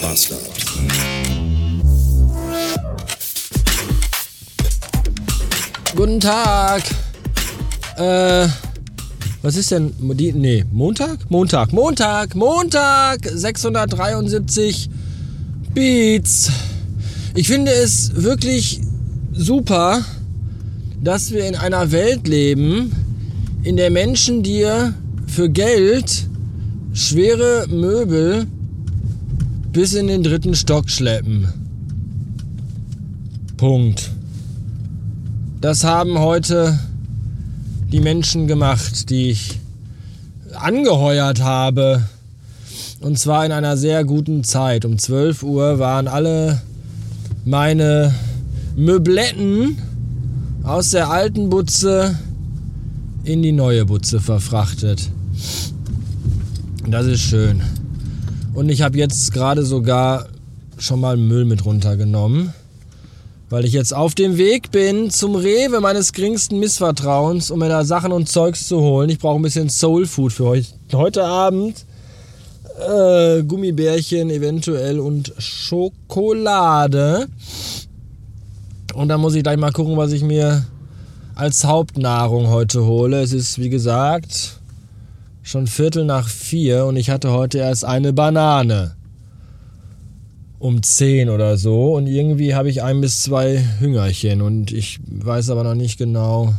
Bastard. Guten Tag. Äh, was ist denn? Die, nee, Montag? Montag, Montag, Montag! 673 Beats. Ich finde es wirklich super, dass wir in einer Welt leben, in der Menschen dir für Geld schwere Möbel bis in den dritten Stock schleppen. Punkt. Das haben heute die Menschen gemacht, die ich angeheuert habe. Und zwar in einer sehr guten Zeit. Um 12 Uhr waren alle meine Möbletten aus der alten Butze in die neue Butze verfrachtet. Das ist schön. Und ich habe jetzt gerade sogar schon mal Müll mit runtergenommen weil ich jetzt auf dem Weg bin zum Rewe meines geringsten Missvertrauens, um mir da Sachen und Zeugs zu holen. Ich brauche ein bisschen Soul Food für euch. Heute Abend äh, Gummibärchen eventuell und Schokolade. Und dann muss ich gleich mal gucken, was ich mir als Hauptnahrung heute hole. Es ist, wie gesagt, schon Viertel nach vier und ich hatte heute erst eine Banane um 10 oder so und irgendwie habe ich ein bis zwei Hüngerchen und ich weiß aber noch nicht genau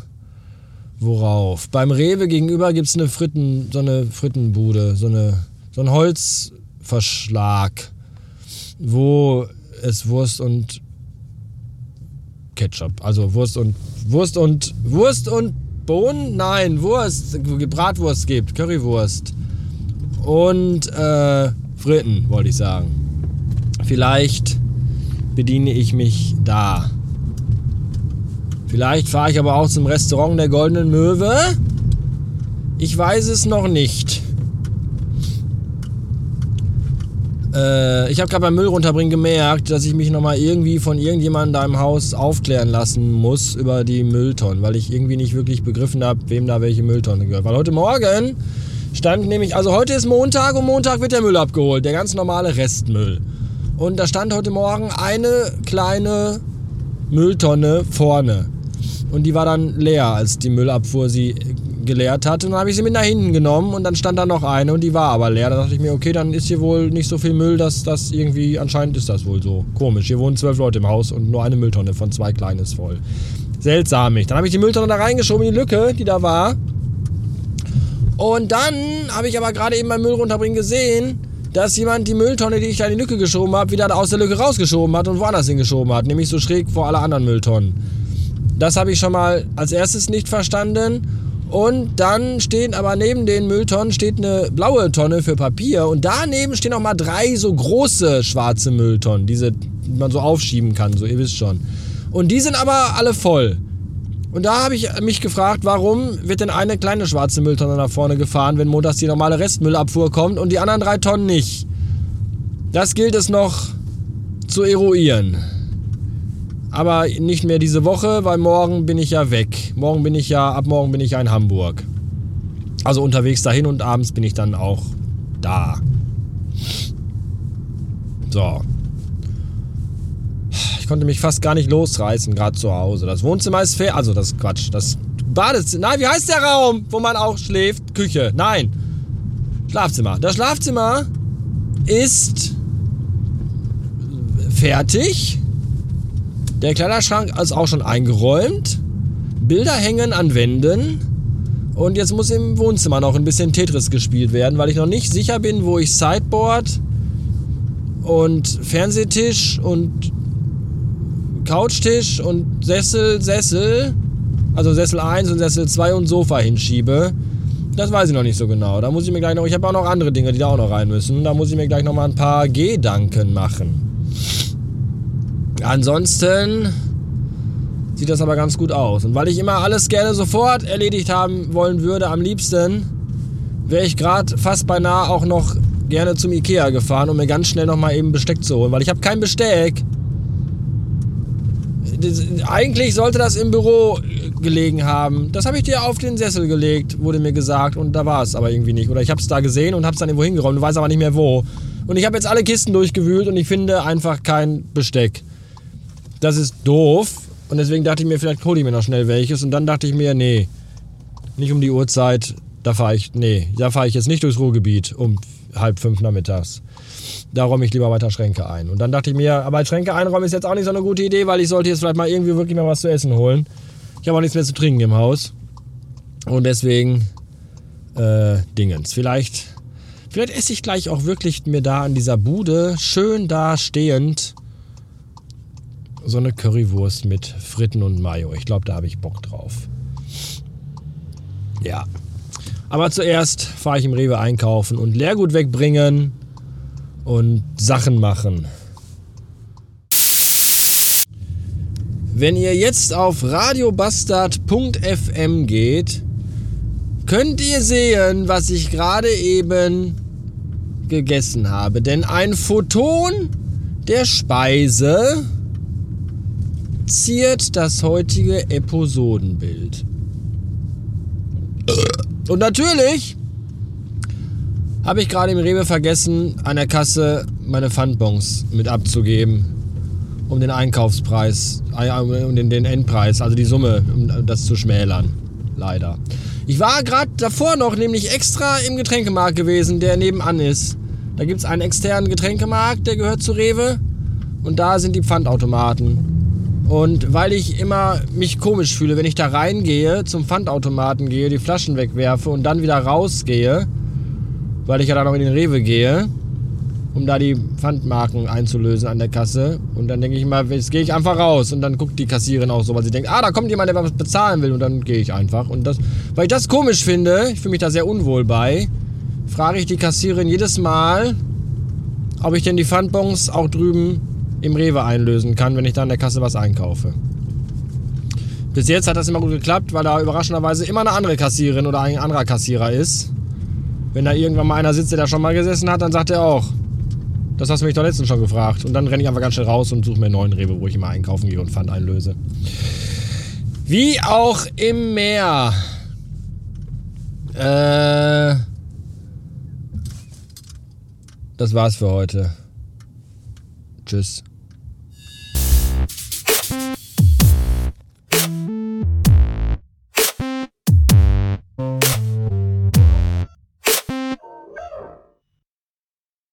worauf. Beim Rewe gegenüber gibt es eine Fritten, so eine Frittenbude, so, eine, so ein Holzverschlag, wo es Wurst und Ketchup, also Wurst und Wurst und Wurst und Bohnen, nein, Wurst, Bratwurst gibt, Currywurst und äh, Fritten, wollte ich sagen. Vielleicht bediene ich mich da. Vielleicht fahre ich aber auch zum Restaurant der Goldenen Möwe. Ich weiß es noch nicht. Äh, ich habe gerade beim Müll runterbringen gemerkt, dass ich mich nochmal irgendwie von irgendjemandem da im Haus aufklären lassen muss über die Mülltonnen, weil ich irgendwie nicht wirklich begriffen habe, wem da welche Mülltonne gehört. Weil heute Morgen stand nämlich, also heute ist Montag und Montag wird der Müll abgeholt, der ganz normale Restmüll. Und da stand heute Morgen eine kleine Mülltonne vorne. Und die war dann leer, als die Müllabfuhr sie geleert hat. Und dann habe ich sie mit nach hinten genommen und dann stand da noch eine und die war aber leer. Da dachte ich mir, okay, dann ist hier wohl nicht so viel Müll, dass das irgendwie, anscheinend ist das wohl so. Komisch. Hier wohnen zwölf Leute im Haus und nur eine Mülltonne von zwei kleinen ist voll. Seltsamig. Dann habe ich die Mülltonne da reingeschoben in die Lücke, die da war. Und dann habe ich aber gerade eben beim Müll runterbringen gesehen, dass jemand die Mülltonne, die ich da in die Lücke geschoben habe, wieder aus der Lücke rausgeschoben hat und woanders hingeschoben hat, nämlich so schräg vor alle anderen Mülltonnen. Das habe ich schon mal als erstes nicht verstanden. Und dann stehen aber neben den Mülltonnen steht eine blaue Tonne für Papier und daneben stehen auch mal drei so große schwarze Mülltonnen, diese die man so aufschieben kann, so ihr wisst schon. Und die sind aber alle voll. Und da habe ich mich gefragt, warum wird denn eine kleine schwarze Mülltonne nach vorne gefahren, wenn montags die normale Restmüllabfuhr kommt und die anderen drei Tonnen nicht? Das gilt es noch zu eruieren. Aber nicht mehr diese Woche, weil morgen bin ich ja weg. Morgen bin ich ja, ab morgen bin ich ja in Hamburg. Also unterwegs dahin und abends bin ich dann auch da. So konnte mich fast gar nicht losreißen, gerade zu Hause. Das Wohnzimmer ist fair, also das ist Quatsch. Das Badezimmer, nein, wie heißt der Raum, wo man auch schläft? Küche, nein. Schlafzimmer. Das Schlafzimmer ist fertig. Der Kleiderschrank ist auch schon eingeräumt. Bilder hängen an Wänden. Und jetzt muss im Wohnzimmer noch ein bisschen Tetris gespielt werden, weil ich noch nicht sicher bin, wo ich Sideboard und Fernsehtisch und Couchtisch und Sessel, Sessel, also Sessel 1 und Sessel 2 und Sofa hinschiebe. Das weiß ich noch nicht so genau. Da muss ich mir gleich noch, ich habe auch noch andere Dinge, die da auch noch rein müssen. Da muss ich mir gleich noch mal ein paar Gedanken machen. Ansonsten sieht das aber ganz gut aus. Und weil ich immer alles gerne sofort erledigt haben wollen würde, am liebsten wäre ich gerade fast beinahe auch noch gerne zum Ikea gefahren, um mir ganz schnell noch mal eben Besteck zu holen, weil ich habe kein Besteck eigentlich sollte das im Büro gelegen haben. Das habe ich dir auf den Sessel gelegt, wurde mir gesagt. Und da war es aber irgendwie nicht. Oder ich habe es da gesehen und habe es dann irgendwo hingeräumt und weiß aber nicht mehr wo. Und ich habe jetzt alle Kisten durchgewühlt und ich finde einfach kein Besteck. Das ist doof. Und deswegen dachte ich mir, vielleicht hole ich mir noch schnell welches. Und dann dachte ich mir, nee, nicht um die Uhrzeit. Da fahre ich, nee, da fahre ich jetzt nicht durchs Ruhrgebiet um halb fünf nachmittags. Da räume ich lieber weiter Schränke ein. Und dann dachte ich mir, aber Schränke einräumen ist jetzt auch nicht so eine gute Idee, weil ich sollte jetzt vielleicht mal irgendwie wirklich mal was zu essen holen. Ich habe auch nichts mehr zu trinken im Haus. Und deswegen, äh, Dingens. Vielleicht, vielleicht esse ich gleich auch wirklich mir da an dieser Bude schön da stehend so eine Currywurst mit Fritten und Mayo. Ich glaube, da habe ich Bock drauf. Ja. Aber zuerst fahre ich im Rewe einkaufen und Leergut wegbringen und Sachen machen. Wenn ihr jetzt auf radiobastard.fm geht, könnt ihr sehen, was ich gerade eben gegessen habe. Denn ein Photon der Speise ziert das heutige Episodenbild. Und natürlich habe ich gerade im Rewe vergessen, an der Kasse meine Pfandbons mit abzugeben, um den Einkaufspreis, äh, um den, den Endpreis, also die Summe, um das zu schmälern. Leider. Ich war gerade davor noch nämlich extra im Getränkemarkt gewesen, der nebenan ist. Da gibt es einen externen Getränkemarkt, der gehört zu Rewe. Und da sind die Pfandautomaten. Und weil ich immer mich komisch fühle, wenn ich da reingehe, zum Pfandautomaten gehe, die Flaschen wegwerfe und dann wieder rausgehe, weil ich ja dann noch in den Rewe gehe, um da die Pfandmarken einzulösen an der Kasse. Und dann denke ich mal, jetzt gehe ich einfach raus. Und dann guckt die Kassierin auch so, weil sie denkt, ah, da kommt jemand, der was bezahlen will. Und dann gehe ich einfach. Und das, weil ich das komisch finde, ich fühle mich da sehr unwohl bei, frage ich die Kassierin jedes Mal, ob ich denn die Pfandbons auch drüben im Rewe einlösen kann, wenn ich da an der Kasse was einkaufe. Bis jetzt hat das immer gut geklappt, weil da überraschenderweise immer eine andere Kassiererin oder ein anderer Kassierer ist. Wenn da irgendwann mal einer sitzt, der da schon mal gesessen hat, dann sagt er auch, das hast du mich doch letztens schon gefragt. Und dann renne ich einfach ganz schnell raus und suche mir einen neuen Rewe, wo ich immer einkaufen gehe und Pfand einlöse. Wie auch im Meer. Äh, das war's für heute. Tschüss.